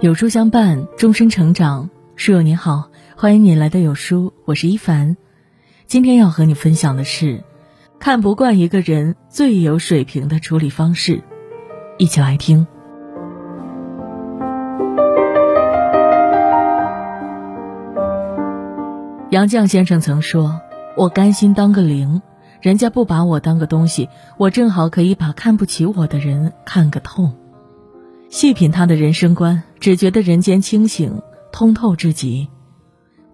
有书相伴，终身成长。书友你好，欢迎你来到有书，我是一凡。今天要和你分享的是，看不惯一个人最有水平的处理方式，一起来听。杨绛先生曾说：“我甘心当个零，人家不把我当个东西，我正好可以把看不起我的人看个透。”细品他的人生观，只觉得人间清醒通透至极。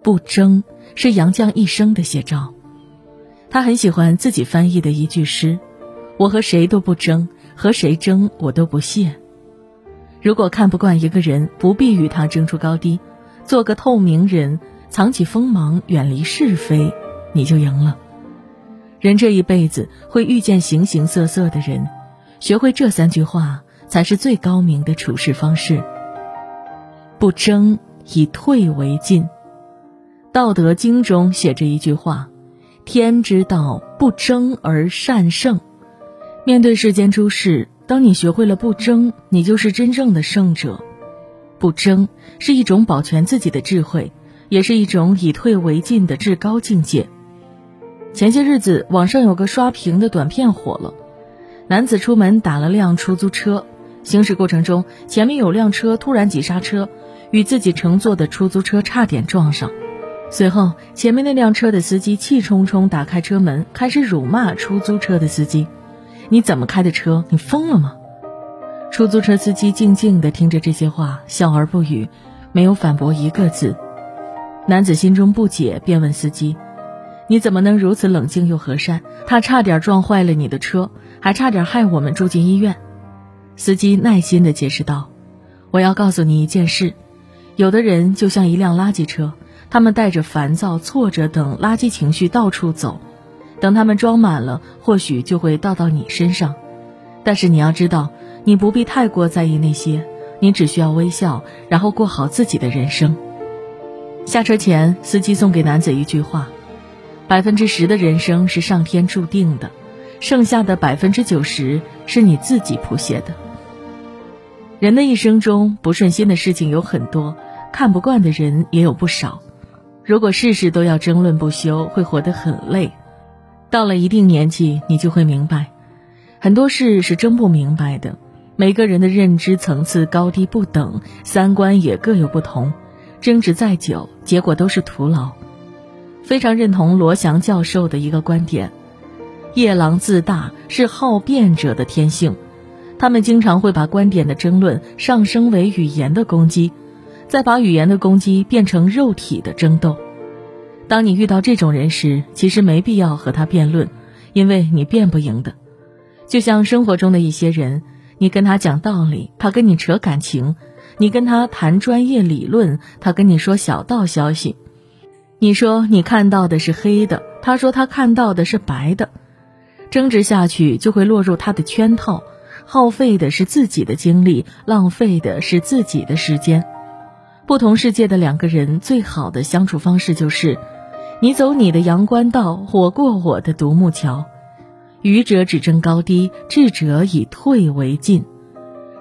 不争是杨绛一生的写照。他很喜欢自己翻译的一句诗：“我和谁都不争，和谁争我都不屑。”如果看不惯一个人，不必与他争出高低，做个透明人。藏起锋芒，远离是非，你就赢了。人这一辈子会遇见形形色色的人，学会这三句话才是最高明的处事方式。不争，以退为进。《道德经》中写着一句话：“天之道，不争而善胜。”面对世间诸事，当你学会了不争，你就是真正的胜者。不争是一种保全自己的智慧。也是一种以退为进的至高境界。前些日子，网上有个刷屏的短片火了。男子出门打了辆出租车，行驶过程中，前面有辆车突然急刹车，与自己乘坐的出租车差点撞上。随后，前面那辆车的司机气冲冲打开车门，开始辱骂出租车的司机：“你怎么开的车？你疯了吗？”出租车司机静静地听着这些话，笑而不语，没有反驳一个字。男子心中不解，便问司机：“你怎么能如此冷静又和善？他差点撞坏了你的车，还差点害我们住进医院。”司机耐心地解释道：“我要告诉你一件事，有的人就像一辆垃圾车，他们带着烦躁、挫折等垃圾情绪到处走，等他们装满了，或许就会倒到你身上。但是你要知道，你不必太过在意那些，你只需要微笑，然后过好自己的人生。”下车前，司机送给男子一句话：“百分之十的人生是上天注定的，剩下的百分之九十是你自己谱写的。”人的一生中，不顺心的事情有很多，看不惯的人也有不少。如果事事都要争论不休，会活得很累。到了一定年纪，你就会明白，很多事是争不明白的。每个人的认知层次高低不等，三观也各有不同。争执再久，结果都是徒劳。非常认同罗翔教授的一个观点：夜郎自大是好辩者的天性，他们经常会把观点的争论上升为语言的攻击，再把语言的攻击变成肉体的争斗。当你遇到这种人时，其实没必要和他辩论，因为你辩不赢的。就像生活中的一些人，你跟他讲道理，他跟你扯感情。你跟他谈专业理论，他跟你说小道消息。你说你看到的是黑的，他说他看到的是白的。争执下去就会落入他的圈套，耗费的是自己的精力，浪费的是自己的时间。不同世界的两个人，最好的相处方式就是：你走你的阳关道，我过我的独木桥。愚者只争高低，智者以退为进。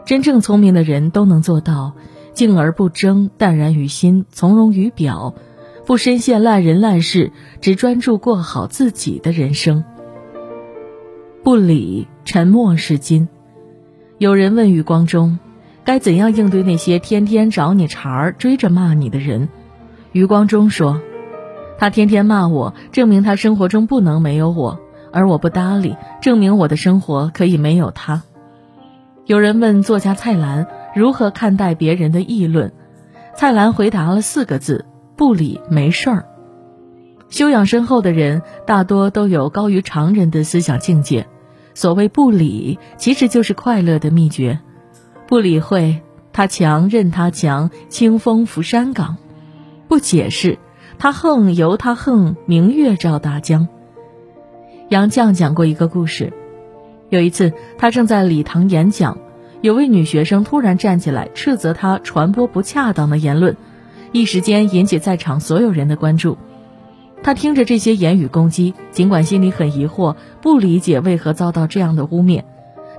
真正聪明的人都能做到静而不争，淡然于心，从容于表，不深陷烂人烂事，只专注过好自己的人生。不理，沉默是金。有人问余光中，该怎样应对那些天天找你茬儿、追着骂你的人？余光中说：“他天天骂我，证明他生活中不能没有我；而我不搭理，证明我的生活可以没有他。”有人问作家蔡澜如何看待别人的议论，蔡澜回答了四个字：不理没事儿。修养深厚的人大多都有高于常人的思想境界。所谓不理，其实就是快乐的秘诀。不理会他强任他强，清风拂山岗；不解释他横由他横，明月照大江。杨绛讲过一个故事。有一次，他正在礼堂演讲，有位女学生突然站起来斥责他传播不恰当的言论，一时间引起在场所有人的关注。他听着这些言语攻击，尽管心里很疑惑，不理解为何遭到这样的污蔑，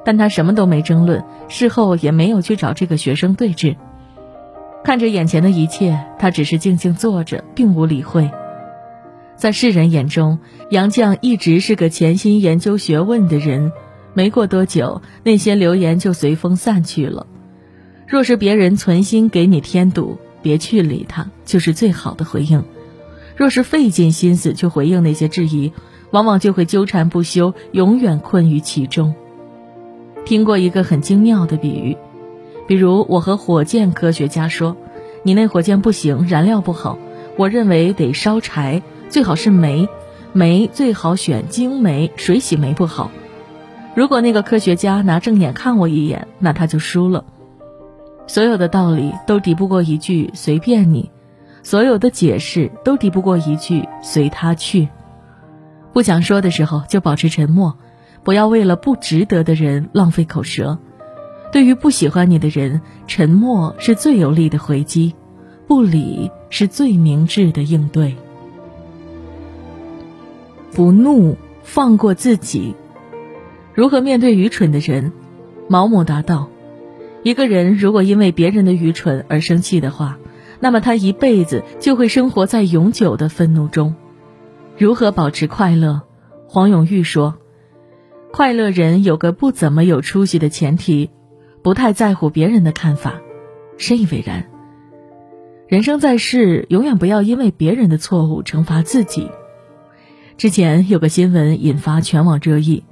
但他什么都没争论，事后也没有去找这个学生对峙。看着眼前的一切，他只是静静坐着，并无理会。在世人眼中，杨绛一直是个潜心研究学问的人。没过多久，那些流言就随风散去了。若是别人存心给你添堵，别去理他，就是最好的回应。若是费尽心思去回应那些质疑，往往就会纠缠不休，永远困于其中。听过一个很精妙的比喻，比如我和火箭科学家说：“你那火箭不行，燃料不好，我认为得烧柴，最好是煤，煤最好选精煤，水洗煤不好。”如果那个科学家拿正眼看我一眼，那他就输了。所有的道理都抵不过一句“随便你”，所有的解释都抵不过一句“随他去”。不想说的时候就保持沉默，不要为了不值得的人浪费口舌。对于不喜欢你的人，沉默是最有力的回击，不理是最明智的应对。不怒，放过自己。如何面对愚蠢的人？毛姆答道：“一个人如果因为别人的愚蠢而生气的话，那么他一辈子就会生活在永久的愤怒中。如何保持快乐？”黄永玉说：“快乐人有个不怎么有出息的前提，不太在乎别人的看法。深以为然。人生在世，永远不要因为别人的错误惩罚自己。之前有个新闻引发全网热议。”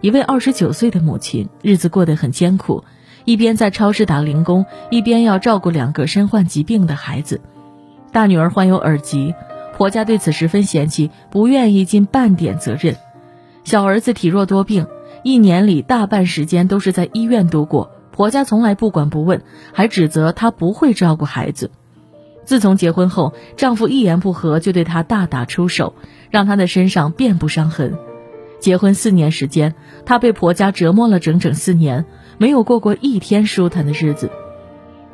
一位二十九岁的母亲，日子过得很艰苦，一边在超市打零工，一边要照顾两个身患疾病的孩子。大女儿患有耳疾，婆家对此十分嫌弃，不愿意尽半点责任。小儿子体弱多病，一年里大半时间都是在医院度过，婆家从来不管不问，还指责她不会照顾孩子。自从结婚后，丈夫一言不合就对她大打出手，让她的身上遍布伤痕。结婚四年时间，她被婆家折磨了整整四年，没有过过一天舒坦的日子。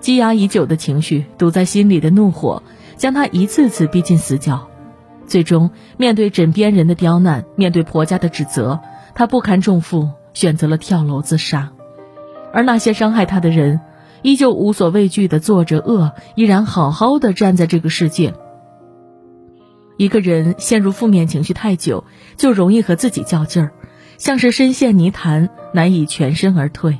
积压已久的情绪，堵在心里的怒火，将她一次次逼进死角。最终，面对枕边人的刁难，面对婆家的指责，她不堪重负，选择了跳楼自杀。而那些伤害她的人，依旧无所畏惧地做着恶，依然好好的站在这个世界。一个人陷入负面情绪太久，就容易和自己较劲儿，像是深陷泥潭，难以全身而退。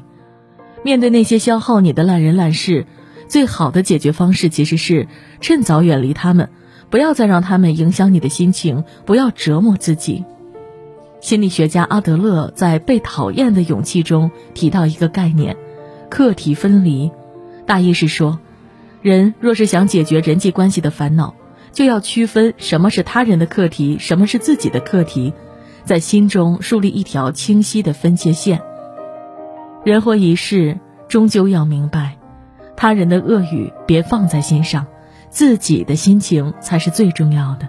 面对那些消耗你的烂人烂事，最好的解决方式其实是趁早远离他们，不要再让他们影响你的心情，不要折磨自己。心理学家阿德勒在《被讨厌的勇气》中提到一个概念：课题分离。大意是说，人若是想解决人际关系的烦恼。就要区分什么是他人的课题，什么是自己的课题，在心中树立一条清晰的分界线。人活一世，终究要明白，他人的恶语别放在心上，自己的心情才是最重要的。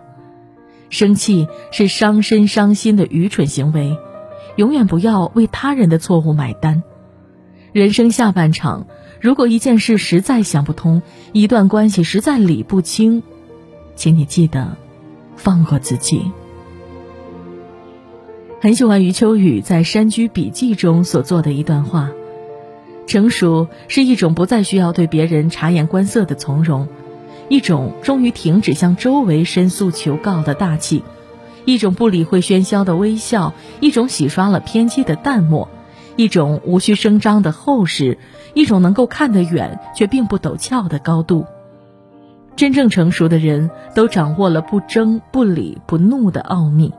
生气是伤身伤心的愚蠢行为，永远不要为他人的错误买单。人生下半场，如果一件事实在想不通，一段关系实在理不清。请你记得放过自己。很喜欢余秋雨在《山居笔记》中所做的一段话：成熟是一种不再需要对别人察言观色的从容，一种终于停止向周围申诉求告的大气，一种不理会喧嚣的微笑，一种洗刷了偏激的淡漠，一种无需声张的厚实，一种能够看得远却并不陡峭的高度。真正成熟的人都掌握了不争、不理、不怒的奥秘，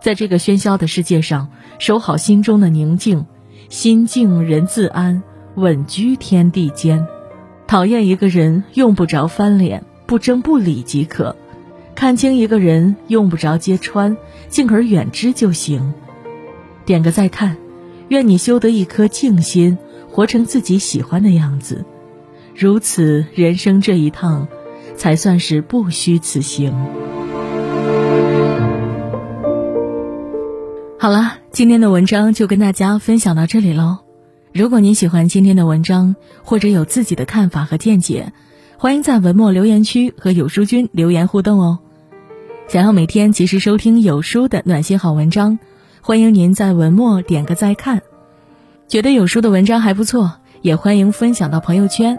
在这个喧嚣的世界上，守好心中的宁静，心静人自安，稳居天地间。讨厌一个人用不着翻脸，不争不理即可；看清一个人用不着揭穿，敬而远之就行。点个再看，愿你修得一颗静心，活成自己喜欢的样子。如此，人生这一趟。才算是不虚此行。好了，今天的文章就跟大家分享到这里喽。如果您喜欢今天的文章，或者有自己的看法和见解，欢迎在文末留言区和有书君留言互动哦。想要每天及时收听有书的暖心好文章，欢迎您在文末点个再看。觉得有书的文章还不错，也欢迎分享到朋友圈，